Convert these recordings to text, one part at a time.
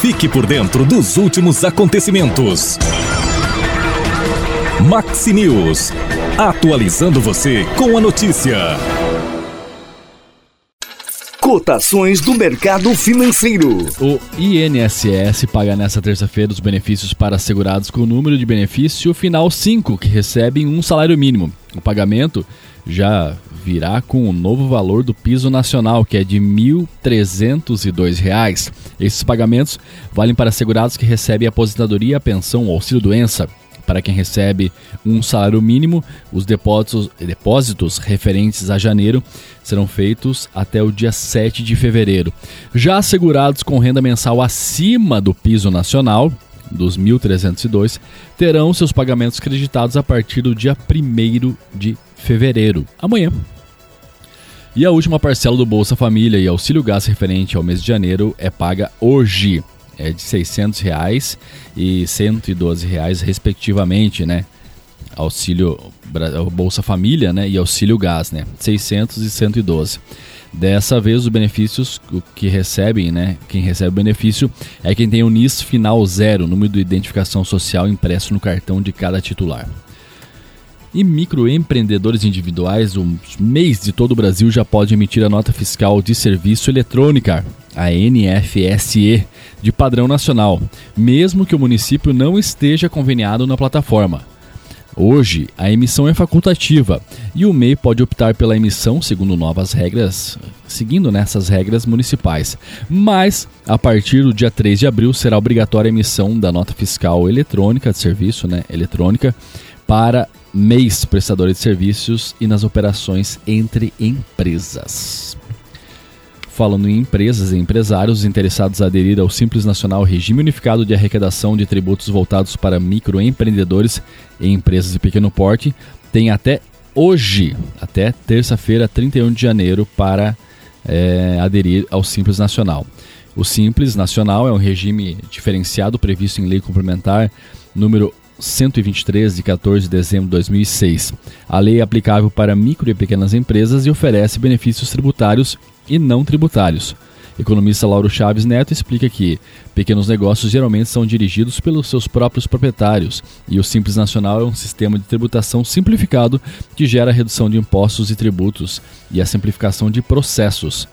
Fique por dentro dos últimos acontecimentos. Maxi News. Atualizando você com a notícia. Cotações do mercado financeiro. O INSS paga nesta terça-feira os benefícios para segurados com o número de benefício final 5, que recebem um salário mínimo. O pagamento já virá com o novo valor do piso nacional, que é de R$ 1.302. Esses pagamentos valem para segurados que recebem aposentadoria, pensão ou auxílio-doença. Para quem recebe um salário mínimo, os depósitos, depósitos referentes a janeiro serão feitos até o dia 7 de fevereiro. Já assegurados com renda mensal acima do piso nacional, dos 1.302, terão seus pagamentos creditados a partir do dia 1 de fevereiro, amanhã. E a última parcela do Bolsa Família e Auxílio Gás referente ao mês de janeiro é paga hoje. É de 600 reais e 112 reais respectivamente, né? Auxílio Bolsa Família, né, e Auxílio Gás, né? 600 e 112. Dessa vez, os benefícios que recebem, né? Quem recebe o benefício é quem tem o NIS final zero, número de identificação social impresso no cartão de cada titular. E microempreendedores individuais, o mês de todo o Brasil já pode emitir a nota fiscal de serviço eletrônica, a NFSE, de padrão nacional, mesmo que o município não esteja conveniado na plataforma. Hoje, a emissão é facultativa e o MEI pode optar pela emissão segundo novas regras, seguindo nessas regras municipais. Mas, a partir do dia 3 de abril, será obrigatória a emissão da nota fiscal eletrônica de serviço, né, eletrônica, para MEIs, prestadores de serviços e nas operações entre empresas. Falando em empresas e empresários interessados a aderir ao Simples Nacional Regime Unificado de Arrecadação de Tributos voltados para microempreendedores e empresas de pequeno porte, tem até hoje, até terça-feira, 31 de janeiro, para é, aderir ao Simples Nacional. O Simples Nacional é um regime diferenciado previsto em lei complementar número 123 de 14 de dezembro de 2006. A lei é aplicável para micro e pequenas empresas e oferece benefícios tributários e não tributários. Economista Lauro Chaves Neto explica que pequenos negócios geralmente são dirigidos pelos seus próprios proprietários e o Simples Nacional é um sistema de tributação simplificado que gera redução de impostos e tributos e a simplificação de processos.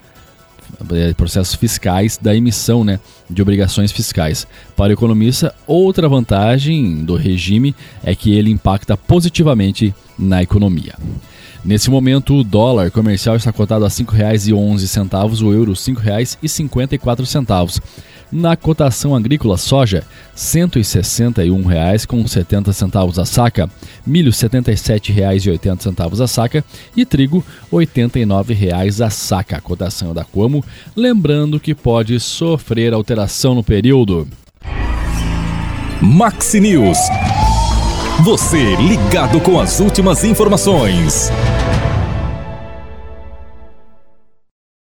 É, processos fiscais da emissão né, de obrigações fiscais. Para o economista, outra vantagem do regime é que ele impacta positivamente na economia. Nesse momento, o dólar comercial está cotado a R$ 5,11, o euro R$ 5,54. Na cotação agrícola, soja R$ 161,70 a saca, milho R$ 77,80 a saca e trigo R$ 89,00 a saca. A cotação é da Como, lembrando que pode sofrer alteração no período. Maxi News. Você ligado com as últimas informações.